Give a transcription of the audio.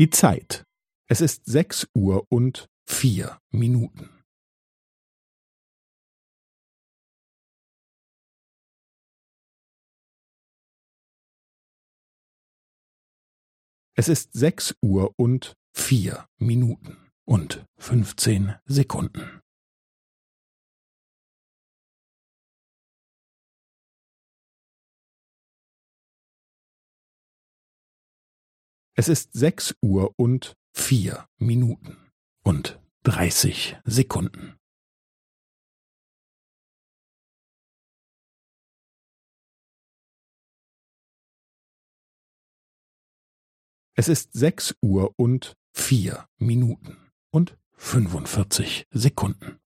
Die Zeit. Es ist sechs Uhr und vier Minuten. Es ist sechs Uhr und vier Minuten und fünfzehn Sekunden. Es ist sechs Uhr und vier Minuten und dreißig Sekunden. Es ist sechs Uhr und vier Minuten und fünfundvierzig Sekunden.